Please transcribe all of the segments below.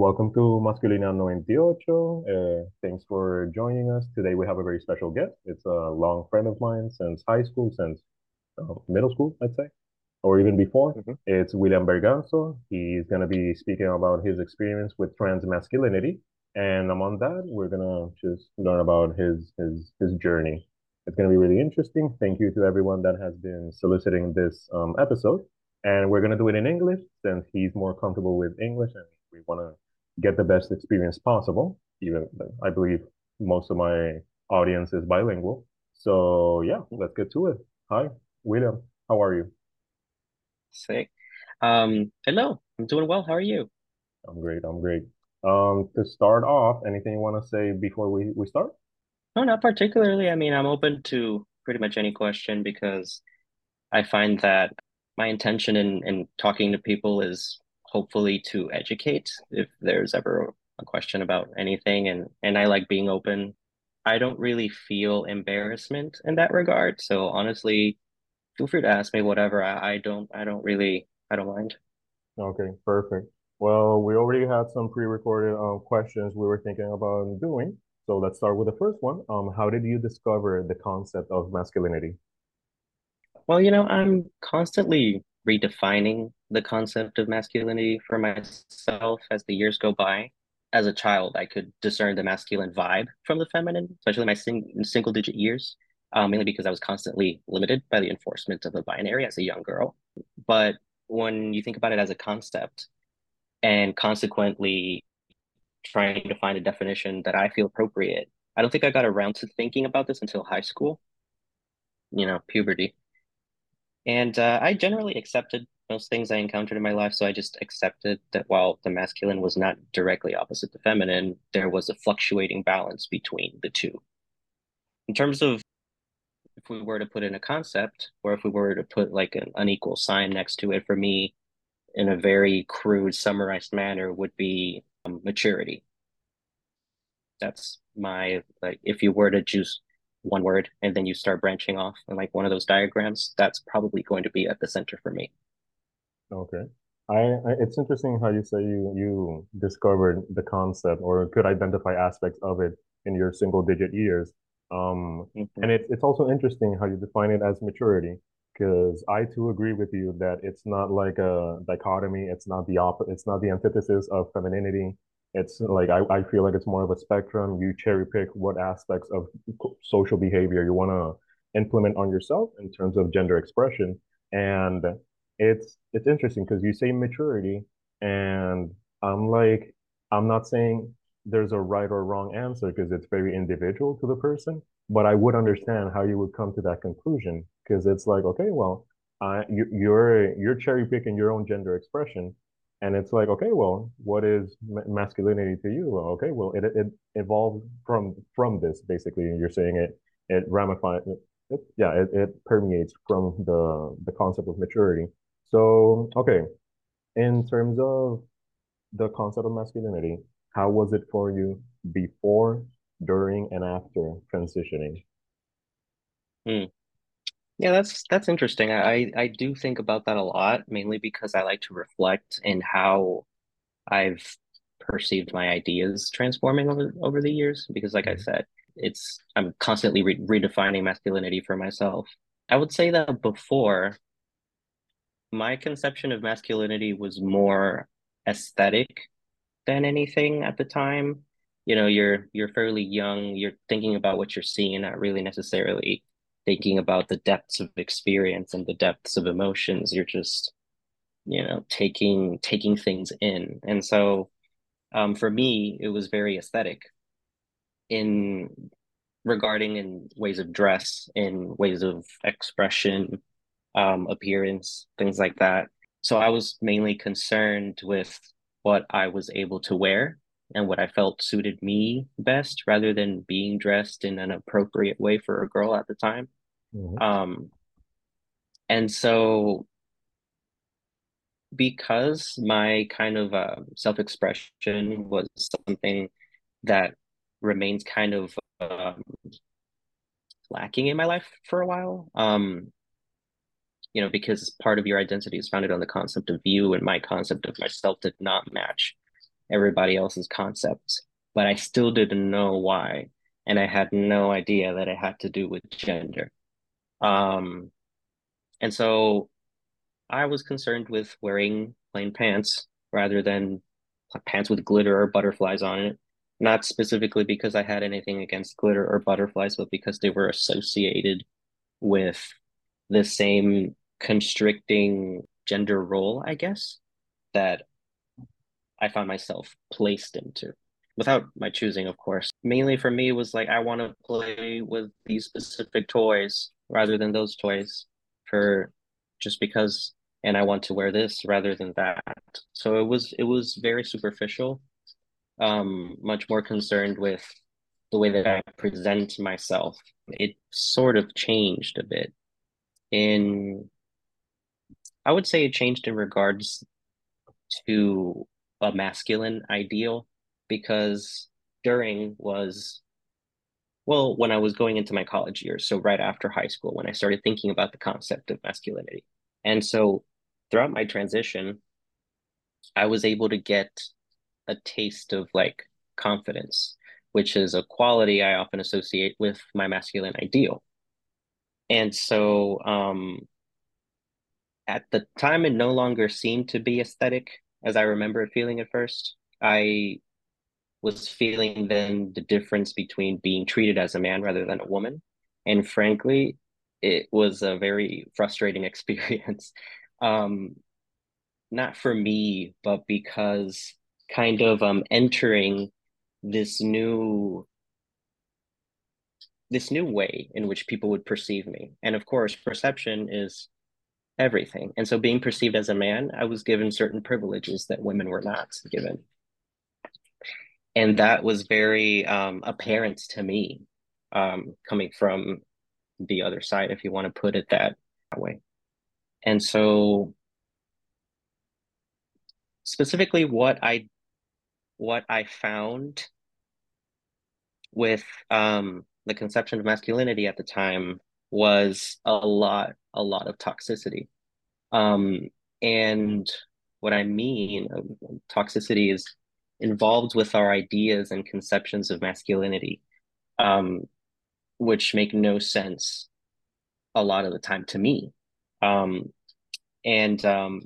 welcome to Masculina 98. Uh, thanks for joining us. Today we have a very special guest. It's a long friend of mine since high school, since uh, middle school, I'd say, or even before. hmm It's William Berganzo. He's going to be speaking about his experience with trans masculinity. And among that, we're going to just learn about his, his, his journey. It's going to be really interesting. Thank you to everyone that has been soliciting this um, episode. And we're going to do it in English since he's more comfortable with English and we want to get the best experience possible. Even I believe most of my audience is bilingual. So yeah, let's get to it. Hi, William. How are you? Sick. Um, hello, I'm doing well. How are you? I'm great. I'm great. Um, to start off, anything you want to say before we, we start? No, not particularly. I mean, I'm open to pretty much any question because I find that my intention in in talking to people is hopefully to educate if there's ever a question about anything and and I like being open. I don't really feel embarrassment in that regard. So honestly, feel free to ask me whatever. I, I don't I don't really I don't mind. Okay, perfect. Well, we already had some pre-recorded um, questions we were thinking about doing. So let's start with the first one. Um, how did you discover the concept of masculinity? Well, you know, I'm constantly redefining the concept of masculinity for myself as the years go by. As a child, I could discern the masculine vibe from the feminine, especially my sing single digit years, um, mainly because I was constantly limited by the enforcement of the binary as a young girl. But when you think about it as a concept and consequently trying to find a definition that I feel appropriate, I don't think I got around to thinking about this until high school, you know, puberty. And uh, I generally accepted most things I encountered in my life. So I just accepted that while the masculine was not directly opposite the feminine, there was a fluctuating balance between the two. In terms of if we were to put in a concept, or if we were to put like an unequal sign next to it, for me, in a very crude, summarized manner, would be um, maturity. That's my like if you were to choose one word and then you start branching off in like one of those diagrams, that's probably going to be at the center for me. Okay. I, I it's interesting how you say you you discovered the concept or could identify aspects of it in your single digit years. Um, and Mhm. it's it's also interesting how you define it as maturity, because I too agree with you that it's not like a dichotomy, it's not the op it's not the antithesis of femininity. It's like I, I feel like it's more of a spectrum. You cherry pick what aspects of social behavior you want to implement on yourself in terms of gender expression. And it's it's interesting because you say maturity, and I'm like, I'm not saying there's a right or wrong answer because it's very individual to the person, but I would understand how you would come to that conclusion because it's like, okay, well, uh, you, you're you're cherry picking your own gender expression, and it's like, okay, well, what is ma masculinity to you? Well, okay, well, it it evolved from from this basically. You're saying it it ramifies, it, yeah, it, it permeates from the the concept of maturity. So, okay, in terms of the concept of masculinity, how was it for you before, during, and after transitioning? Hmm. Yeah, that's that's interesting. I I do think about that a lot, mainly because I like to reflect in how I've perceived my ideas transforming over over the years. Because, like I Mhm. said, it's I'm constantly re redefining masculinity for myself. I would say that before, my conception of masculinity was more aesthetic than anything at the time. You know, you're you're fairly young, you're thinking about what you're seeing, not really necessarily thinking about the depths of experience and the depths of emotions. You're just, you know, taking taking things in. And so um, for me, it was very aesthetic in regarding in ways of dress, in ways of expression, um, appearance, things like that. So I was mainly concerned with what I was able to wear and what I felt suited me best rather than being dressed in an appropriate way for a girl at the time. Mhm. Um, and so because my kind of uh, self-expression was something that remains kind of um, lacking in my life for a while, um, you know, because part of your identity is founded on the concept of you, and my concept of myself did not match everybody else's concepts, but I still didn't know why. And I had no idea that it had to do with gender. Um, and so I was concerned with wearing plain pants rather than pants with glitter or butterflies on it. Not specifically because I had anything against glitter or butterflies, but because they were associated with the same constricting gender role, I guess, that I found myself placed into without my choosing, of course. Mainly for me was like I want to play with these specific toys rather than those toys for just because and I want to wear this rather than that. So it was it was very superficial. Um, much more concerned with the way that I present myself. It sort of changed a bit. In I would say it changed in regards to a masculine ideal because during was well when I was going into my college years, so right after high school when I started thinking about the concept of masculinity. And so throughout my transition, I was able to get a taste of like confidence, which is a quality I often associate with my masculine ideal. And so um, at the time, it no longer seemed to be aesthetic as I remember it feeling at first. I was feeling then the difference between being treated as a man rather than a woman. And frankly, it was a very frustrating experience. Um not for me but because kind of um entering this new this new way in which people would perceive me. And of course perception is everything. And so being perceived as a man i was given certain privileges that women were not given and that was very um apparent to me um coming from the other side if you want to put it that way and so specifically what I what I found with um the conception of masculinity at the time was a lot a lot of toxicity. Um and what I mean toxicity is involved with our ideas and conceptions of masculinity um which make no sense a lot of the time to me um, and um,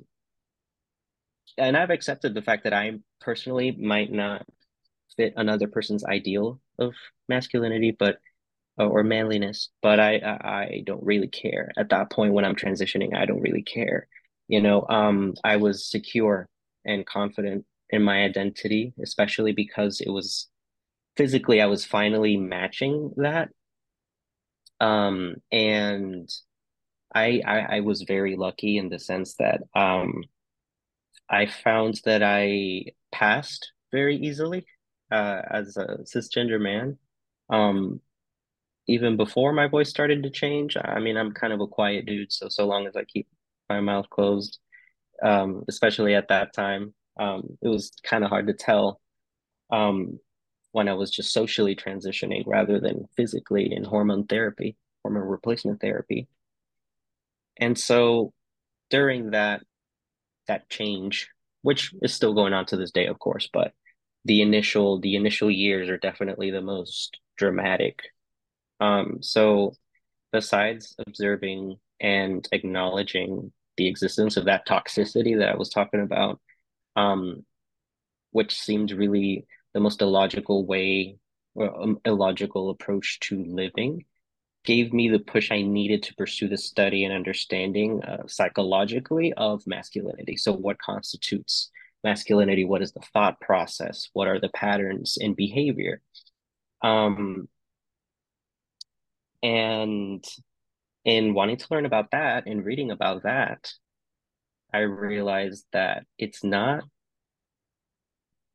and I've accepted the fact that I personally might not fit another person's ideal of masculinity, but or manliness, but I I don't really care at that point when I'm transitioning. I don't really care, you know. Um, I was secure and confident in my identity, especially because it was physically I was finally matching that. Um, and I, I, I was very lucky in the sense that um, I found that I passed very easily uh, as a cisgender man. Um, even before my voice started to change, I mean, I'm kind of a quiet dude, so so long as I keep my mouth closed, um, especially at that time, um, it was kind of hard to tell um, when I was just socially transitioning rather than physically in hormone therapy, hormone replacement therapy. And so during that that change, which is still going on to this day, of course, but the initial the initial years are definitely the most dramatic. Um, so besides observing and acknowledging the existence of that toxicity that I was talking about, um, which seemed really the most illogical way or um, illogical approach to living gave me the push I needed to pursue the study and understanding uh, psychologically of masculinity. So, what constitutes masculinity? What is the thought process? What are the patterns in behavior? Um, and in wanting to learn about that and reading about that, I realized that it's not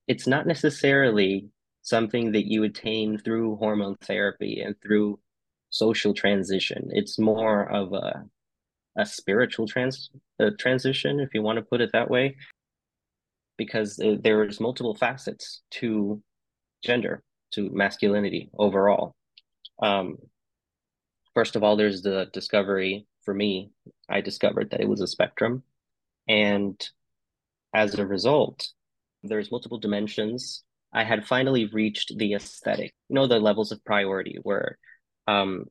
it's not necessarily something that you attain through hormone therapy and through social transition. It's more of a a spiritual trans uh, transition, if you want to put it that way, because there's multiple facets to gender, to masculinity overall. Um, first of all, there's the discovery for me. I discovered that it was a spectrum, and as a result, there's multiple dimensions. I had finally reached the aesthetic, you know, the levels of priority where um,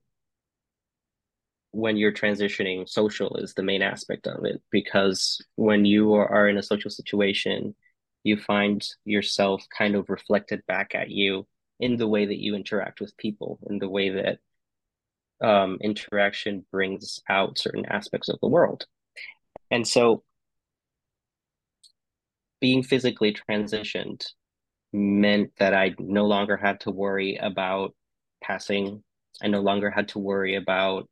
when you're transitioning, social is the main aspect of it because when you are in a social situation, you find yourself kind of reflected back at you in the way that you interact with people, in the way that um, interaction brings out certain aspects of the world. And so being physically transitioned meant that I no longer had to worry about passing. I no longer had to worry about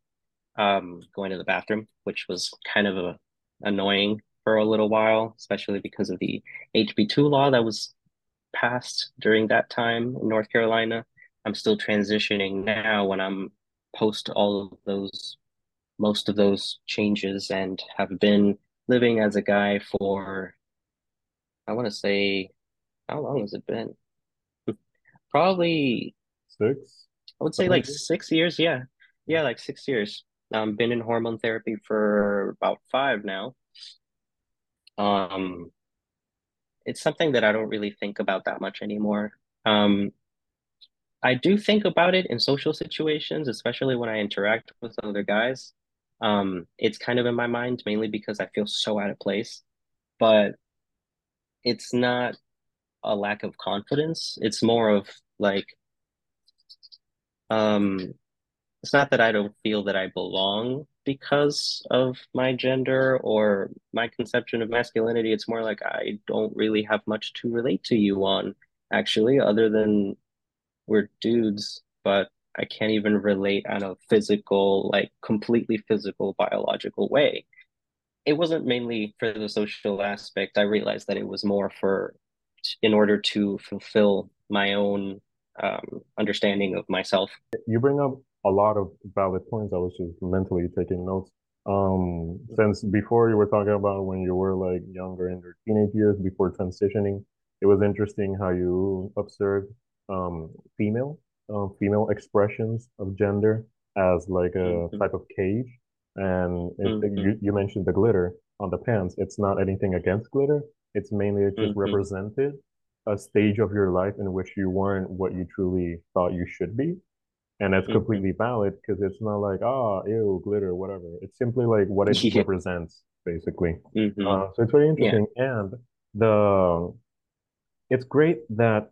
um, going to the bathroom, which was kind of a, annoying for a little while, especially because of the HB2 law that was passed during that time in North Carolina. I'm still transitioning now when I'm post all of those, most of those changes and have been living as a guy for, I want to say, how long has it been? Probably Six? I would say like six years. Yeah. Yeah, like six years. Um, been in hormone therapy for about five now. Um, it's something that I don't really think about that much anymore. Um, I do think about it in social situations, especially when I interact with other guys. Um, it's kind of in my mind mainly because I feel so out of place, but it's not a lack of confidence. It's more of like, um, it's not that I don't feel that I belong because of my gender or my conception of masculinity. It's more like I don't really have much to relate to you on, actually, other than we're dudes, but I can't even relate on a physical, like completely physical, biological way. It wasn't mainly for the social aspect. I realized that it was more for in order to fulfill my own um, understanding of myself. You bring up a lot of valid points. I was just mentally taking notes. Um, since before you were talking about when you were like younger in your teenage years before transitioning, it was interesting how you observed um female um female expressions of gender as like a Mm-hmm. type of cage. And it, Mm-hmm. you you mentioned the glitter on the pants. It's not anything against glitter. It's mainly it just Mm-hmm. represented a stage of your life in which you weren't what you truly thought you should be. And that's Mm-hmm. completely valid because it's not like, ah, oh, ew, glitter, whatever. It's simply like what it Yeah. represents, basically. Mm-hmm. Uh, so it's very Yeah. interesting. And the it's great that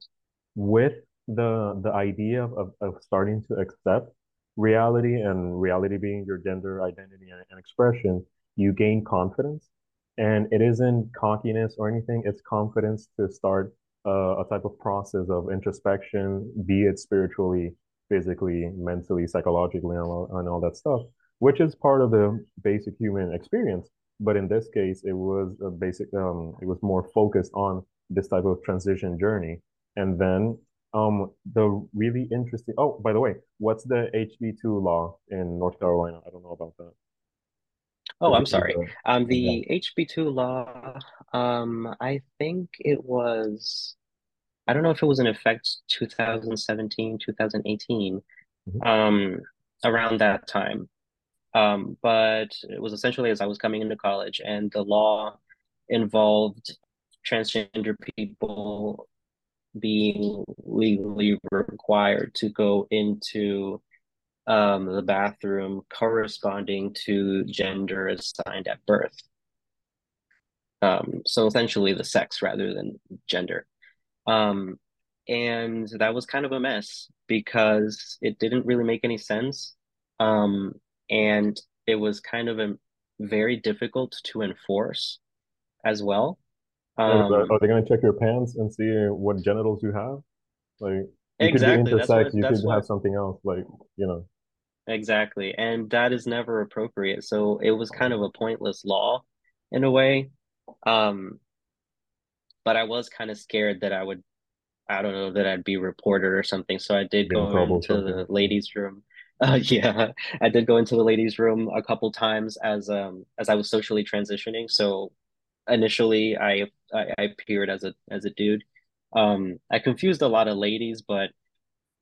with the the idea of, of starting to accept reality and reality being your gender identity and, and expression, you gain confidence. And it isn't cockiness or anything, it's confidence to start uh, a type of process of introspection, be it spiritually, physically, mentally, psychologically, and all, and all that stuff, which is part of the basic human experience. But in this case, it was a basic, um, it was more focused on this type of transition journey. And then um, the really interesting. Oh, by the way, what's the HB2 law in North Carolina? I don't know about that. Oh, I'm sorry. the Um, the HB2 law, um, I think it was, I don't know if it was in effect 2017, 2018, Mhm. um, around that time. Um, but it was essentially as I was coming into college, and the law involved transgender people being legally required to go into um, the bathroom corresponding to gender assigned at birth. Um, so essentially the sex rather than gender. Um, and that was kind of a mess because it didn't really make any sense. Um, and it was kind of a, very difficult to enforce as well. Yeah, 'cause are, Um, are they gonna check your pants and see what genitals you have? Like, you could be exactly. That's intersex, what you could that's have something else. Like, you know. exactly. And that is never appropriate. So it was kind of a pointless law in a way. Um, but I was kind of scared that I would I don't know that I'd be reported or something. So I did go into something. the ladies' room. Uh, yeah, I did go into the ladies' room a couple times as um as I was socially transitioning. So initially, I I, I appeared as a as a dude. Um, I confused a lot of ladies, but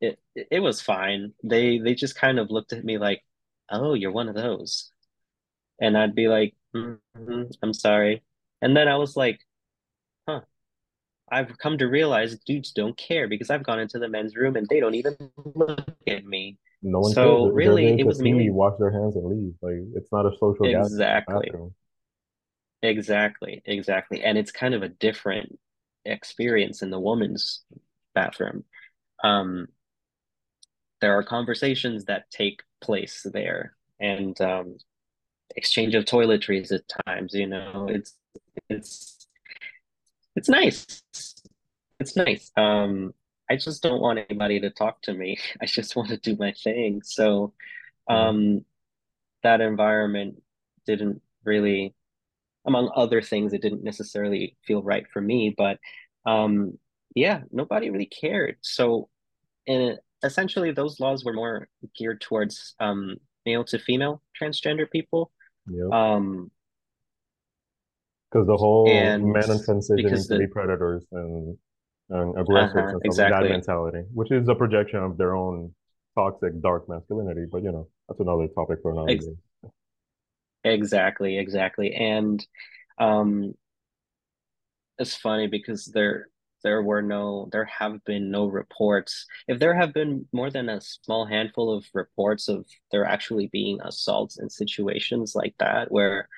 it it was fine. They they just kind of looked at me like, "Oh, you're one of those," and I'd be like, mm-hmm, "I'm sorry," and then I was like, "Huh." I've come to realize dudes don't care because I've gone into the men's room and they don't even look at me. No one cares. So they're really, it was mainly wash their hands, and leave. Like it's not a social gathering exactly, bathroom. Exactly, exactly. And it's kind of a different experience in the woman's bathroom. Um, there are conversations that take place there and um, exchange of toiletries at times, you know, it's it's it's nice. It's nice. Um, I just don't want anybody to talk to me. I just want to do my thing. So, Mhm. um, that environment didn't really, among other things, it didn't necessarily feel right for me. But, um, yeah, nobody really cared. So, and essentially, those laws were more geared towards um, male to female transgender people. Yep. Um, Because the whole and men in transition because to be predators and and aggressors uh-huh, and like that exactly. mentality, which is a projection of their own toxic dark masculinity. But you know, that's another topic for another Ex day. Exactly, exactly. And um it's funny because there there were no there have been no reports. If there have been more than a small handful of reports of there actually being assaults in situations like that where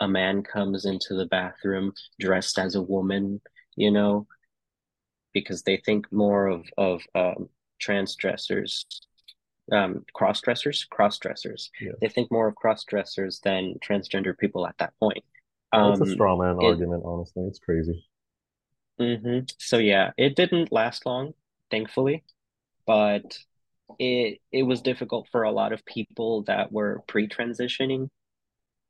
a man comes into the bathroom dressed as a woman, you know, because they think more of of um trans dressers um cross dressers cross dressers. They think more of cross dressers than transgender people at that point. Well, it's a um straw man it argument, honestly. It's crazy. hmm so yeah it didn't last long thankfully but it it was difficult for a lot of people that were pre-transitioning.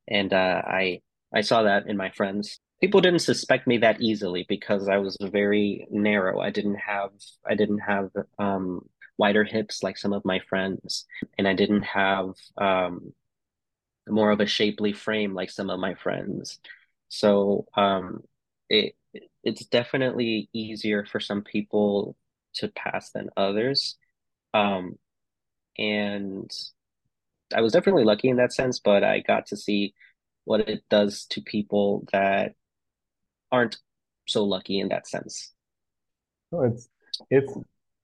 And uh i i saw that in my friends. People didn't suspect me that easily because i was very narrow. I didn't have i didn't have um wider hips like some of my friends and i didn't have um more of a shapely frame like some of my friends. So um, it it's definitely easier for some people to pass than others. Um, and I was definitely lucky in that sense, but I got to see what it does to people that aren't so lucky in that sense. No, it's it's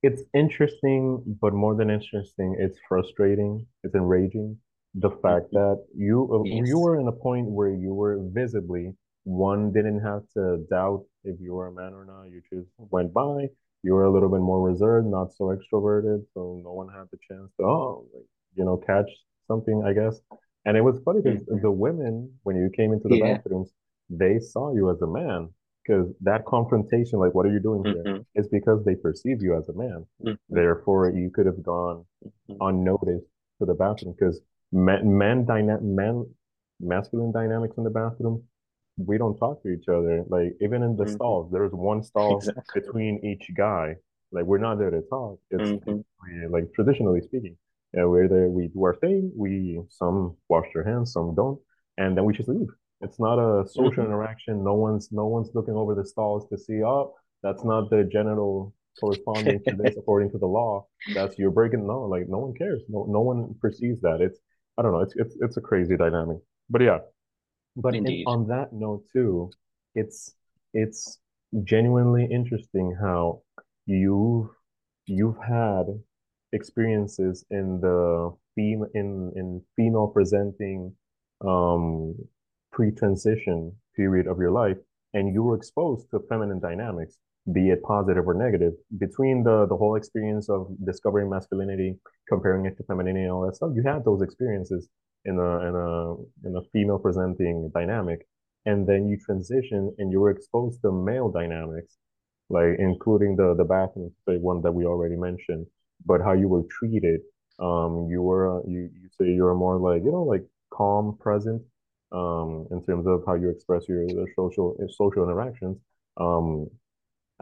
it's interesting, but more than interesting, it's frustrating. It's enraging. The fact Mhm. that you uh, you were in a point where you were visibly one didn't have to doubt if you were a man or not. You just went by. You were a little bit more reserved, not so extroverted, so no one had the chance to oh, like, you know, catch something, I guess. And it was funny because hmm the women, when you came into the Yeah. bathrooms, they saw you as a man because that confrontation, like, what are you doing here? hmm It's because they perceive you as a man. hmm Therefore, you could have gone hmm unnoticed to the bathroom because men, men, dyna men, masculine dynamics in the bathroom, we don't talk to each other. Like even in the hmm stalls, there's one stall Exactly. between each guy. Like we're not there to talk. It's hmm like traditionally speaking, we're there. We do our thing. We some wash their hands, some don't, and then we just leave. It's not a social hmm interaction. No one's no one's looking over the stalls to see. Oh, that's not the genital corresponding to this according to the law. That's you're breaking. No, like no one cares. No, no one perceives that. It's I don't know. It's it's it's a crazy dynamic. But yeah, but in, on that note too, it's it's genuinely interesting how you've you've had experiences in the fem in in female presenting um pre-transition period of your life, and you were exposed to feminine dynamics, be it positive or negative, between the the whole experience of discovering masculinity, comparing it to femininity and all that stuff. You had those experiences in a in a in a female presenting dynamic, and then you transition and you were exposed to male dynamics, like including the the bathroom, one that we already mentioned, but how you were treated. Um, you were you you say you were more like you know like calm, present, um, in terms of how you express your, social social interactions. Um,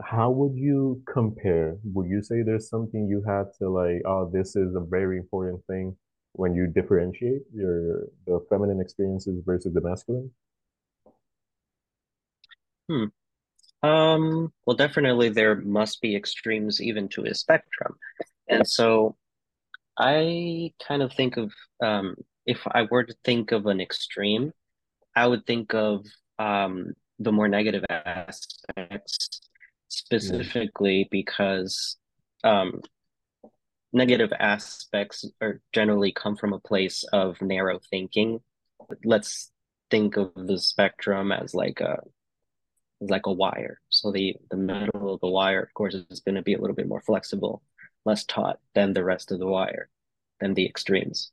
how would you compare? Would you say there's something you had to like, oh, this is a very important thing when you differentiate your the feminine experiences versus the masculine? Hmm. Um, well, definitely there must be extremes even to a spectrum. And so I kind of think of um, if I were to think of an extreme, I would think of um, the more negative aspects. Specifically because um, negative aspects are generally come from a place of narrow thinking. Let's think of the spectrum as like a like a wire. So the the middle of the wire, of course, is going to be a little bit more flexible, less taut than the rest of the wire, than the extremes,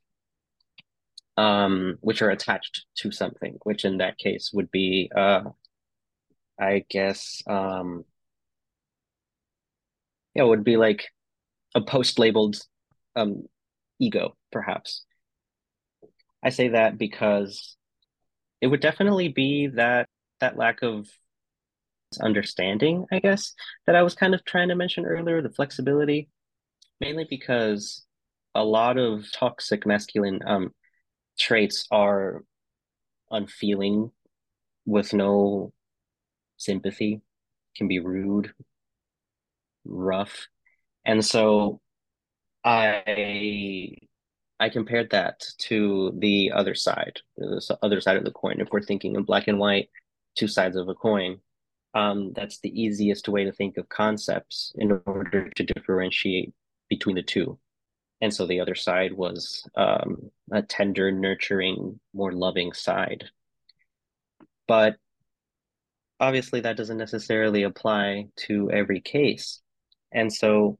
um, which are attached to something. Which in that case would be, uh, I guess, um, yeah, would be like a post-labeled um, ego, perhaps. I say that because it would definitely be that that lack of understanding, I guess, that I was kind of trying to mention earlier, the flexibility, mainly because a lot of toxic masculine um, traits are unfeeling with no sympathy, can be rude, rough. And so I I compared that to the other side, the other side of the coin. If we're thinking in black and white, two sides of a coin, um, that's the easiest way to think of concepts in order to differentiate between the two. And so the other side was um, a tender, nurturing, more loving side. But obviously, that doesn't necessarily apply to every case. And so,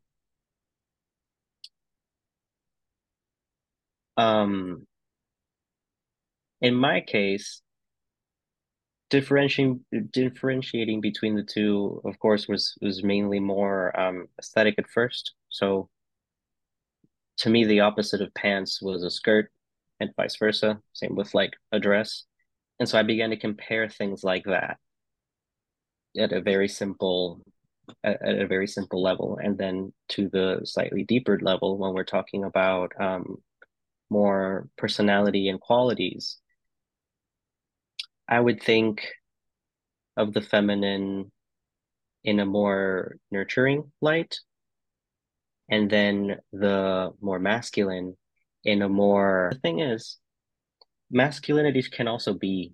um, in my case, differentiating differentiating between the two, of course, was was mainly more um, aesthetic at first. So to me, the opposite of pants was a skirt, and vice versa. Same with like a dress. And so I began to compare things like that at a very simple at, a very simple level, and then to the slightly deeper level when we're talking about um, more personality and qualities. I would think of the feminine in a more nurturing light, and then the more masculine in a more. The thing is, masculinities can also be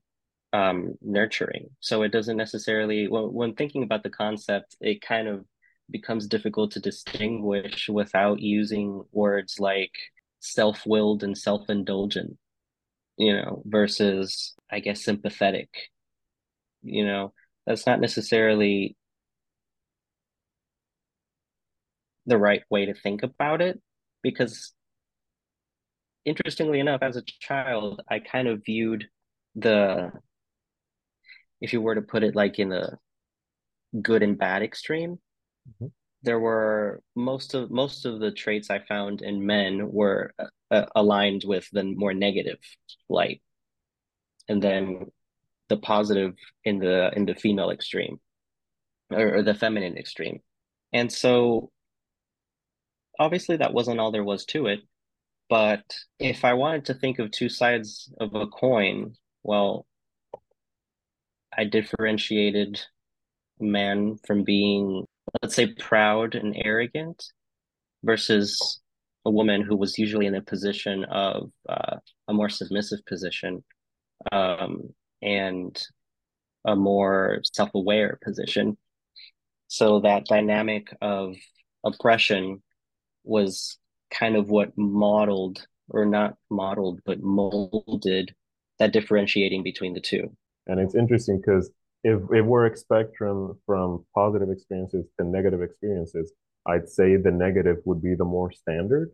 um, nurturing. So it doesn't necessarily, when, when thinking about the concept, it kind of becomes difficult to distinguish without using words like self-willed and self-indulgent, you know, versus, I guess, sympathetic. You know, that's not necessarily the right way to think about it because interestingly enough, as a child, I kind of viewed the, if you were to put it like in the good and bad extreme, Mhm. there were most of most of the traits I found in men were uh, aligned with the more negative light, and then the positive in the in the female extreme or, or the feminine extreme. And so obviously that wasn't all there was to it. But if I wanted to think of two sides of a coin, well, I differentiated man from being, let's say, proud and arrogant versus a woman who was usually in a position of uh, a more submissive position um, and a more self-aware position. So that dynamic of oppression was kind of what modeled or not modeled but molded that differentiating between the two. And it's interesting because if if we're a spectrum from positive experiences to negative experiences, I'd say the negative would be the more standard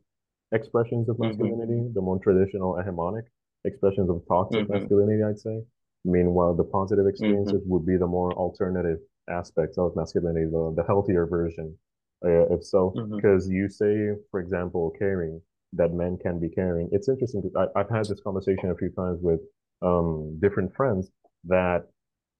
expressions of mm-hmm, masculinity, the more traditional hegemonic expressions of toxic mm-hmm, masculinity, I'd say. Meanwhile, the positive mm-hmm, experiences would be the more alternative aspects of masculinity, the, the healthier version, uh, if so. mm-hmm, Because you say, for example, caring, that men can be caring. It's interesting because I've had this conversation a few times with um, different friends that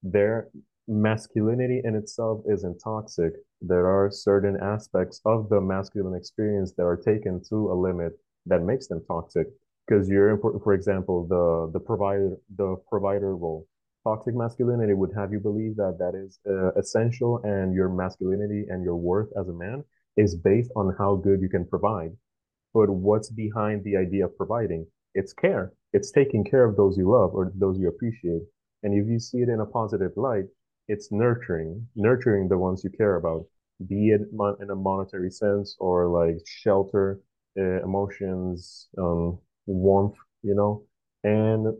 their masculinity in itself isn't toxic. There are certain aspects of the masculine experience that are taken to a limit that makes them toxic. Because you're important, for example, the the provider the provider role. Toxic masculinity would have you believe that that is uh, essential, and your masculinity and your worth as a man is based on how good you can provide. But what's behind the idea of providing? It's care. It's taking care of those you love or those you appreciate. And if you see it in a positive light, it's nurturing, nurturing the ones you care about, be it in a monetary sense or like shelter, uh, emotions, um, warmth, you know. And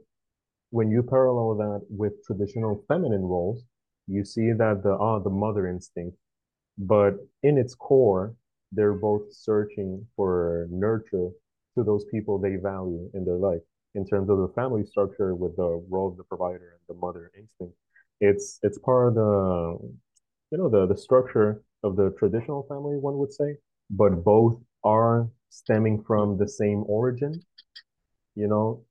when you parallel that with traditional feminine roles, you see that the ah the mother instinct, but in its core, they're both searching for nurture to those people they value in their life. In terms of the family structure with the role of the provider and the mother instinct, it's it's part of the you know the the structure of the traditional family, one would say, but both are stemming from the same origin. You know,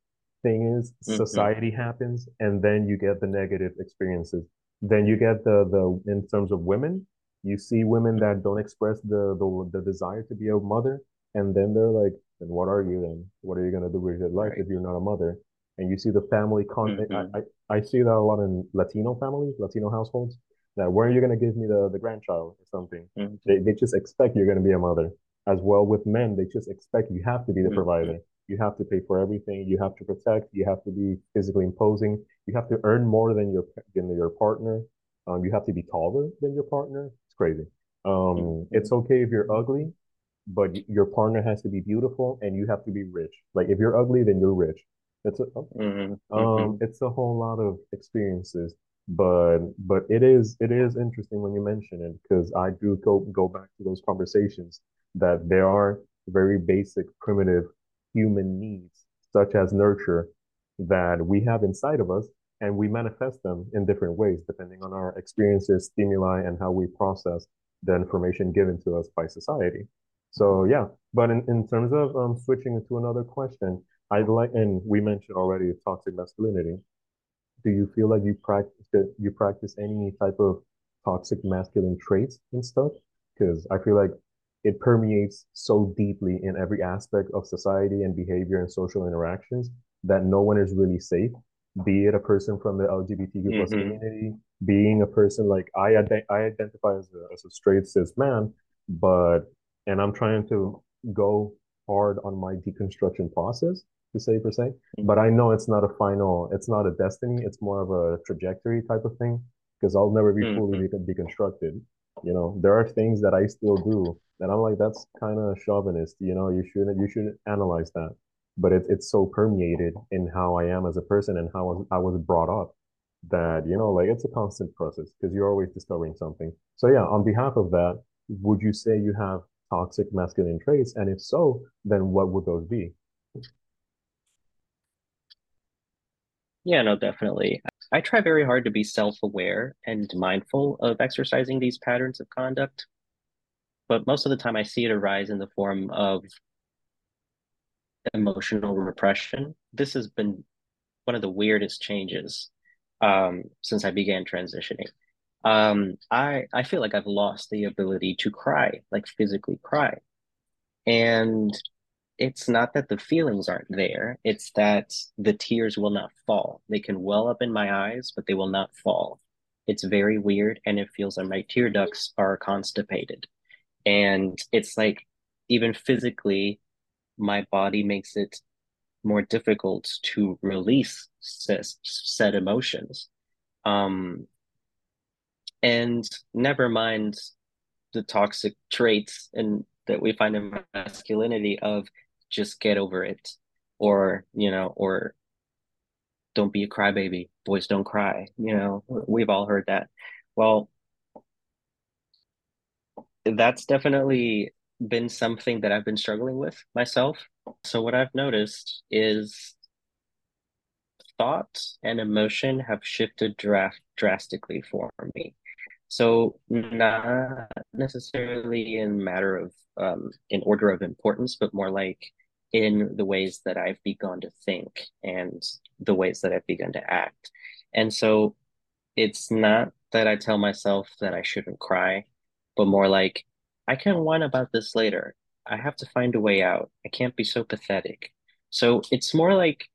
thing is hmm society happens and then you get the negative experiences. Then you get the the in terms of women, you see women that don't express the the, the desire to be a mother, and then they're like, then what are you then? What are you gonna do with your life Right. if you're not a mother? And you see the family con I, hmm I, I see that a lot in Latino families, Latino households, that where are you gonna give me the, the grandchild or something? hmm They they just expect you're gonna be a mother. As well with men, they just expect you have to be the hmm provider. You have to pay for everything. You have to protect. You have to be physically imposing. You have to earn more than your than your partner. Um, you have to be taller than your partner. It's crazy. Um, it's hmm okay if you're ugly, but your partner has to be beautiful and you have to be rich. Like if you're ugly, then you're rich. It's a hmm um, hmm it's a whole lot of experiences, but but it is it is interesting when you mention it because I do go go back to those conversations that there are very basic, primitive human needs, such as nurture, that we have inside of us, and we manifest them in different ways depending on our experiences, stimuli, and how we process the information given to us by society. So yeah, but in, in terms of um, switching to another question, I'd like, and we mentioned already toxic masculinity. Do you feel like you practice you practice any type of toxic masculine traits and stuff? Because I feel like it permeates so deeply in every aspect of society and behavior and social interactions that no one is really safe. Be it a person from the LGBTQ plus hmm community, being a person like I ident I identify as a, as a straight cis man, but and I'm trying to go hard on my deconstruction process to say per se. But I know it's not a final, it's not a destiny. It's more of a trajectory type of thing because I'll never be fully hmm deconstructed. You know, there are things that I still do that I'm like, that's kind of chauvinist. You know, you shouldn't, you shouldn't analyze that. But it's it's so permeated in how I am as a person and how I was, brought up that, you know, like it's a constant process because you're always discovering something. So yeah, on behalf of that, would you say you have toxic masculine traits? And if so, then what would those be? Yeah, no, definitely. I try very hard to be self-aware and mindful of exercising these patterns of conduct, but most of the time I see it arise in the form of emotional repression. This has been one of the weirdest changes um, since I began transitioning. Um, I I feel like I've lost the ability to cry, like physically cry. And it's not that the feelings aren't there, it's that the tears will not fall. They can well up in my eyes, but they will not fall. It's very weird, and it feels like my tear ducts are constipated. And it's like, even physically, my body makes it more difficult to release said emotions. Um, and never mind the toxic traits and that we find in masculinity of just get over it or you know or don't be a crybaby. Boys don't cry you know? We've all heard that. Well that's definitely been something that I've been struggling with myself. So what I've noticed is thought and emotion have shifted dra- drastically for me. So not necessarily in matter of um, in order of importance, but more like in the ways that I've begun to think and the ways that I've begun to act. And so it's not that I tell myself that I shouldn't cry, but more like I can whine about this later. I have to find a way out. I can't be so pathetic. So it's more like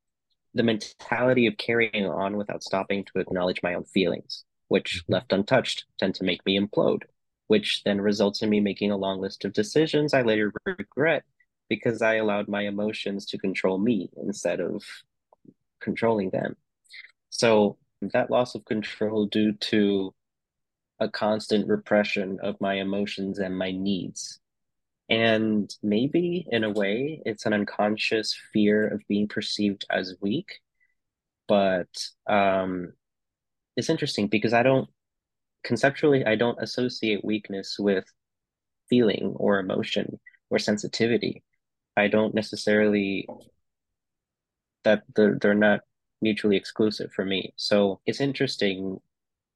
the mentality of carrying on without stopping to acknowledge my own feelings, which mm-hmm. left untouched tend to make me implode, which then results in me making a long list of decisions I later regret because I allowed my emotions to control me instead of controlling them. So that loss of control due to a constant repression of my emotions and my needs. And maybe in a way, it's an unconscious fear of being perceived as weak. But um, it's interesting because I don't conceptually, I don't associate weakness with feeling or emotion or sensitivity. I don't necessarily that they're they're not mutually exclusive for me. So it's interesting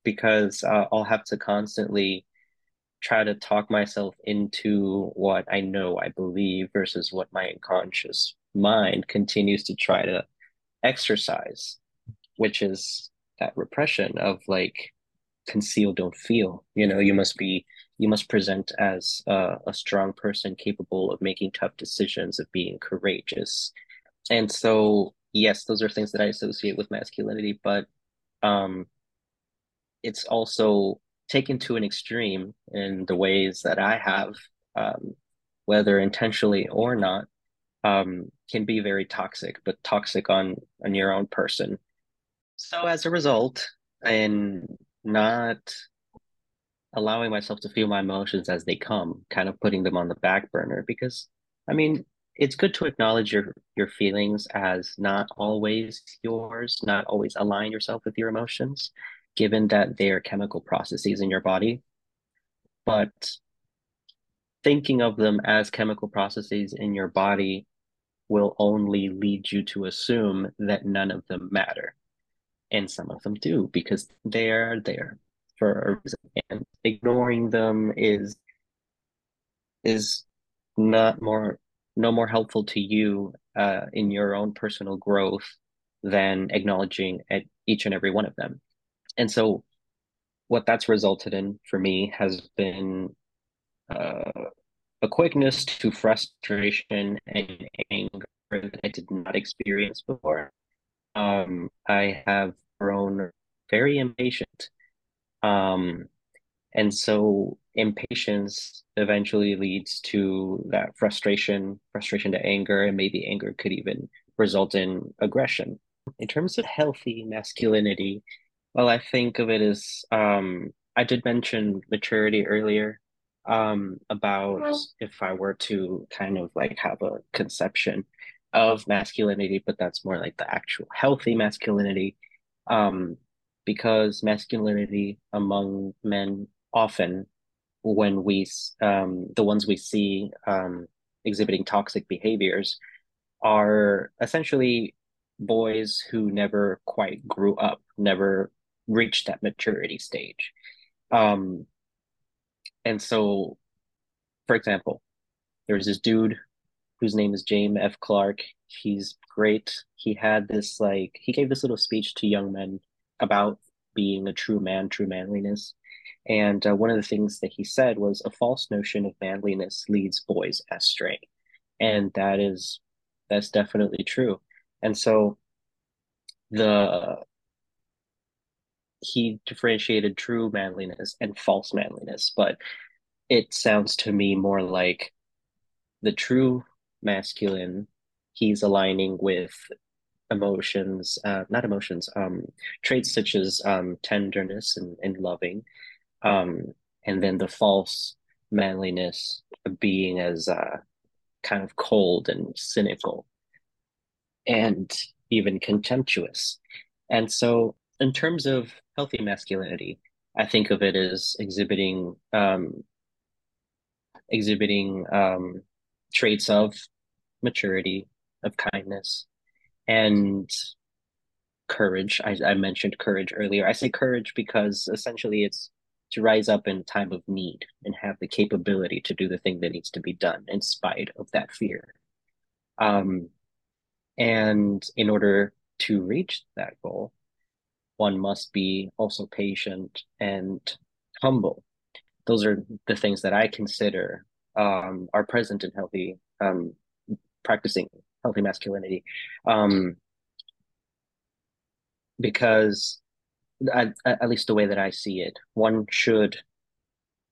because uh, I'll have to constantly try to talk myself into what I know I believe versus what my unconscious mind continues to try to exercise, which is that repression of like conceal, don't feel. You know, you must be you must present as a, a strong person capable of making tough decisions, of being courageous. And so, yes, those are things that I associate with masculinity, but um, it's also taken to an extreme in the ways that I have, um, whether intentionally or not, um, can be very toxic, but toxic on on your own person. So as a result, and not allowing myself to feel my emotions as they come, kind of putting them on the back burner because I mean, it's good to acknowledge your your feelings as not always yours, not always align yourself with your emotions, given that they are chemical processes in your body. But thinking of them as chemical processes in your body will only lead you to assume that none of them matter. And some of them do because they are there for a reason. And ignoring them is is not more no more helpful to you uh, in your own personal growth than acknowledging at each and every one of them. And so what that's resulted in for me has been uh, a quickness to frustration and anger that I did not experience before. Um, I have grown very impatient. Um, and so impatience eventually leads to that frustration, frustration to anger, and maybe anger could even result in aggression. In terms of healthy masculinity, well, I think of it as um, I did mention maturity earlier um, about if I were to kind of like have a conception of masculinity, but that's more like the actual healthy masculinity. Um, because masculinity among men often when we um, the ones we see um, exhibiting toxic behaviors are essentially boys who never quite grew up, never reached that maturity stage. Um, and so, for example, there's this dude whose name is James F. Clark. He's great. He had this like he gave this little speech to young men about being a true man, true manliness. And uh, one of the things that he said was a false notion of manliness leads boys astray. And that is that's definitely true. And so the he differentiated true manliness and false manliness, but it sounds to me more like the true masculine he's aligning with emotions, uh, not emotions, um, traits such as um, tenderness and, and loving, um, and then the false manliness being as uh, kind of cold and cynical and even contemptuous. And so, in terms of healthy masculinity, I think of it as exhibiting um, exhibiting um, traits of maturity, of kindness, and courage. I, I mentioned courage earlier. I say courage because essentially it's to rise up in time of need and have the capability to do the thing that needs to be done in spite of that fear. Um, and in order to reach that goal, one must be also patient and humble. Those are the things that I consider um, are present in healthy um, practicing healthy masculinity. Um, because at, at least the way that I see it, one should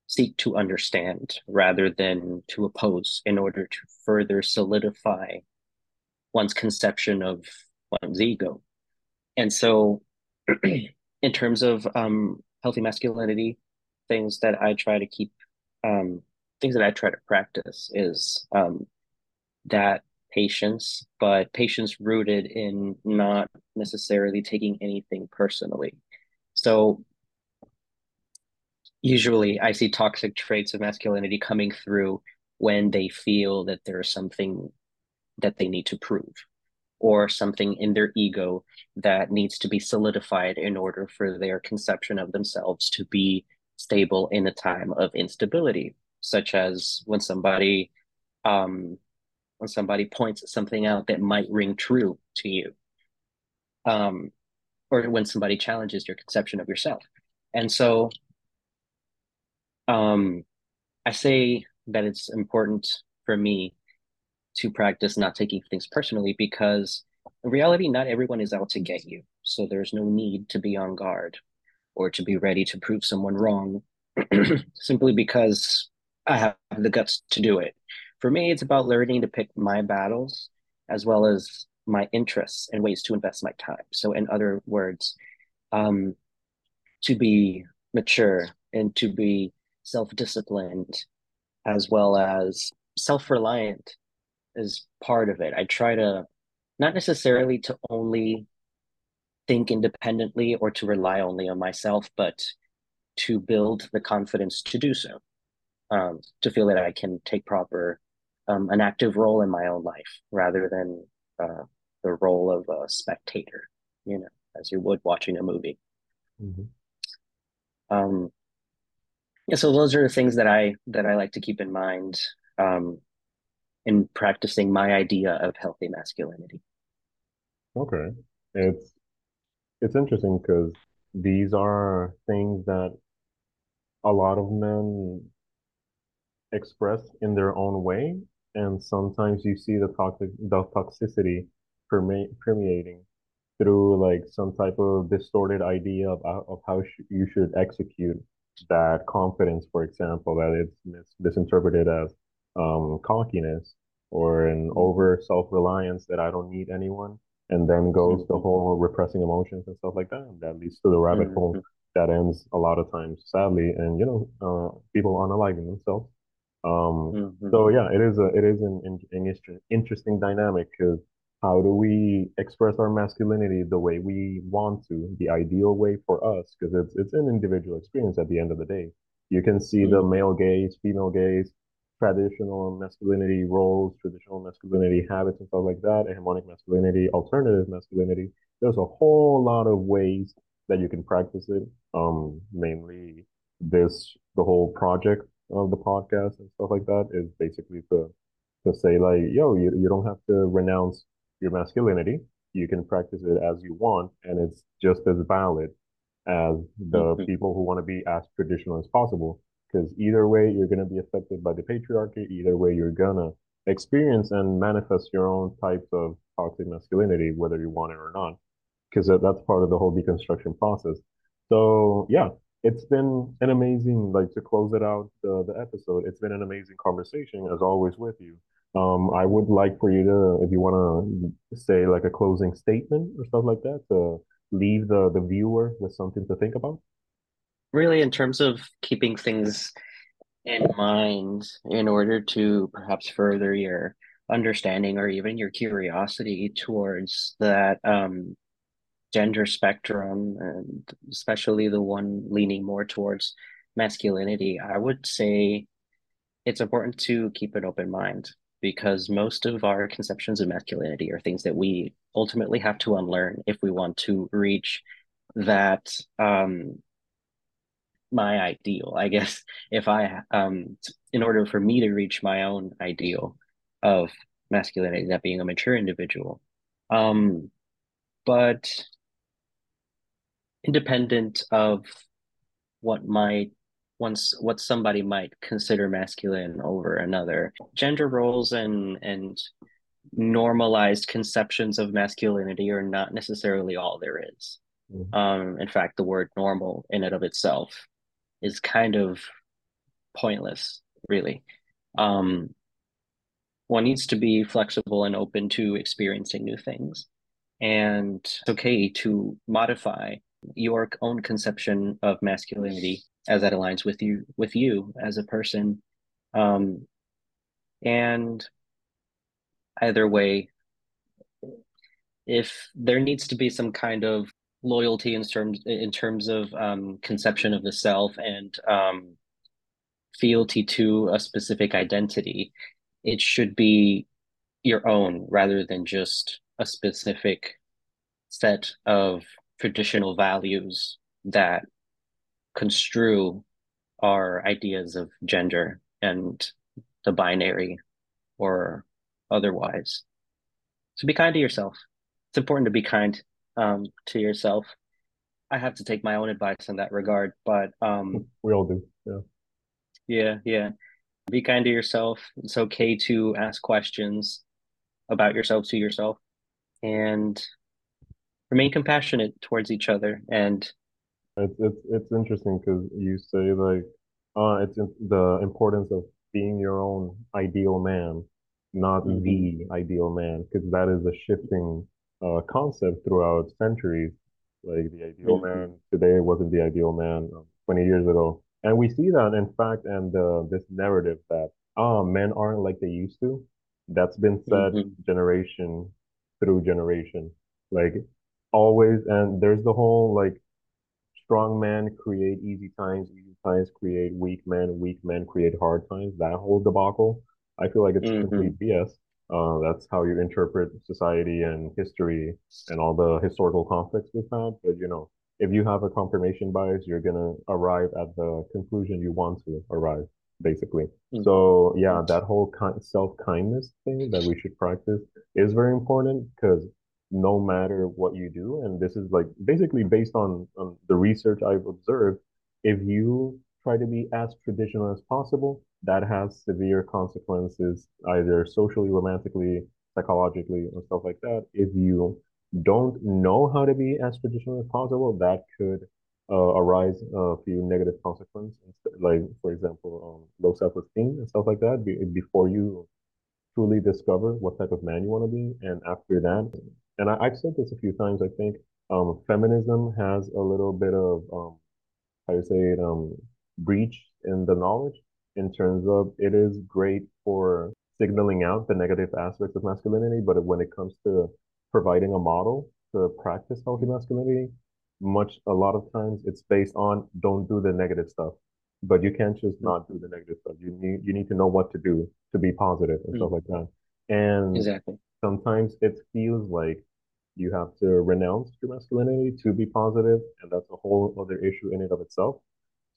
seek to understand rather than to oppose in order to further solidify one's conception of one's ego. And so, in terms of um, healthy masculinity, things that I try to keep, um, things that I try to practice is um, that patience, but patience rooted in not necessarily taking anything personally. So usually I see toxic traits of masculinity coming through when they feel that there's something that they need to prove or something in their ego that needs to be solidified in order for their conception of themselves to be stable in a time of instability such as when somebody um, when somebody points something out that might ring true to you um, or when somebody challenges your conception of yourself. And so um, i say that it's important for me to practice not taking things personally because in reality, not everyone is out to get you. So there's no need to be on guard or to be ready to prove someone wrong simply because I have the guts to do it. For me, it's about learning to pick my battles as well as my interests and ways to invest my time. So, in other words, um, to be mature and to be self disciplined as well as self reliant is part of it. I try to not necessarily to only think independently or to rely only on myself, but to build the confidence to do so, um, to feel that I can take proper, um, an active role in my own life rather than uh, the role of a spectator, you know, as you would watching a movie. Mm-hmm. Um, yeah, so those are the things that I that I like to keep in mind um, in practicing my idea of healthy masculinity. Okay. It's it's interesting because these are things that a lot of men express in their own way, and sometimes you see the toxic the toxicity perme- permeating through like some type of distorted idea of, uh, of how sh you should execute that confidence, for example, that it's mis misinterpreted as um, cockiness or an mm-hmm. over self-reliance that I don't need anyone. And then goes mm-hmm. the whole repressing emotions and stuff like that. That leads to the rabbit hole mm-hmm. that ends a lot of times, sadly, and you know, uh, people unaliving themselves. Um, mm-hmm. so yeah, it is a it is an, an, an interesting dynamic because how do we express our masculinity the way we want to, the ideal way for us? Because it's it's an individual experience at the end of the day. You can see mm-hmm. the male gaze, female gaze, traditional masculinity roles, traditional masculinity habits and stuff like that, hegemonic masculinity, alternative masculinity. There's a whole lot of ways that you can practice it. Um, mainly this the whole project of the podcast and stuff like that is basically to to say like, yo, you, you don't have to renounce your masculinity. You can practice it as you want, and it's just as valid as the mm-hmm. people who want to be as traditional as possible because either way you're going to be affected by the patriarchy. Either way you're going to experience and manifest your own types of toxic masculinity whether you want it or not because that's part of the whole deconstruction process. So yeah it's been an amazing like to close it out the, the episode it's been an amazing conversation as always with you. Um i would like for you to if you want to say like a closing statement or stuff like that to leave the the viewer with something to think about really in terms of keeping things in mind in order to perhaps further your understanding or even your curiosity towards that um, gender spectrum and especially the one leaning more towards masculinity i would say it's important to keep an open mind because most of our conceptions of masculinity are things that we ultimately have to unlearn if we want to reach that um, my ideal i guess if i um in order for me to reach my own ideal of masculinity that being a mature individual um but independent of what might once what somebody might consider masculine over another gender roles and and normalized conceptions of masculinity are not necessarily all there is. Mm-hmm. um in fact the word normal in and of itself is kind of pointless, really. Um, one needs to be flexible and open to experiencing new things. And it's okay to modify your own conception of masculinity as that aligns with you with you as a person. Um, and either way, if there needs to be some kind of loyalty in terms in terms of um, conception of the self and um, fealty to a specific identity, it should be your own rather than just a specific set of traditional values that construe our ideas of gender and the binary or otherwise. So be kind to yourself. It's important to be kind um, to yourself. I have to take my own advice in that regard, but um, we all do. Yeah. Yeah, yeah. Be kind to yourself. It's okay to ask questions about yourself to yourself and remain compassionate towards each other and it's it's it's interesting because you say like uh it's the importance of being your own ideal man not mm-hmm. the ideal man because that is a shifting uh concept throughout centuries like the ideal mm-hmm. man today wasn't the ideal man um, 20 years ago and we see that in fact and uh, this narrative that ah men aren't like they used to that's been said mm-hmm. generation through generation like always and there's the whole like strong men create easy times easy times create weak men weak men create hard times that whole debacle i feel like it's mm-hmm. complete bs uh, that's how you interpret society and history and all the historical conflicts we've had but you know if you have a confirmation bias you're gonna arrive at the conclusion you want to arrive basically mm-hmm. so yeah that whole kind self-kindness thing that we should practice is very important because no matter what you do. And this is like basically based on, on the research I've observed. If you try to be as traditional as possible, that has severe consequences, either socially, romantically, psychologically, and stuff like that. If you don't know how to be as traditional as possible, that could uh, arise a few negative consequences, like, for example, um, low self esteem and stuff like that, before you truly discover what type of man you want to be. And after that, and I, have said this a few times. I think um, feminism has a little bit of um, how you say it um, breach in the knowledge in terms of it is great for signaling out the negative aspects of masculinity, but when it comes to providing a model to practice healthy masculinity, much a lot of times it's based on don't do the negative stuff. But you can't just not do the negative stuff. You need you need to know what to do to be positive and mm. stuff like that. And exactly sometimes it feels like you have to renounce your masculinity to be positive, and that's a whole other issue in and of itself.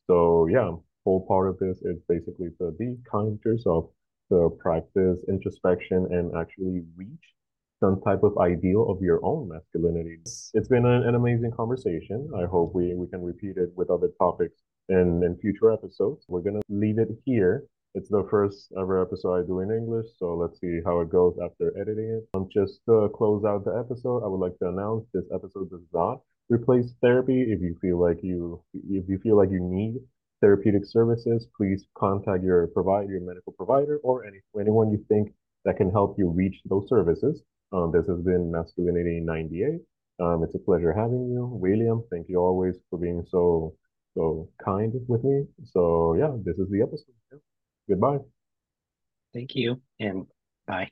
So yeah, whole part of this is basically to be kind to yourself, to practice introspection and actually reach some type of ideal of your own masculinity. It's been an, an amazing conversation. I hope we, we can repeat it with other topics in, in future episodes. We're gonna leave it here. It's the first ever episode I do in English, so let's see how it goes after editing it. Um, just to close out the episode, I would like to announce this episode does not replace therapy. If you feel like you if you feel like you need therapeutic services, please contact your provider, your medical provider, or any anyone you think that can help you reach those services. Um, this has been Masculinity 98. Um, it's a pleasure having you, William. Thank you always for being so so kind with me. So yeah, this is the episode. Yeah. Goodbye. Thank you and bye.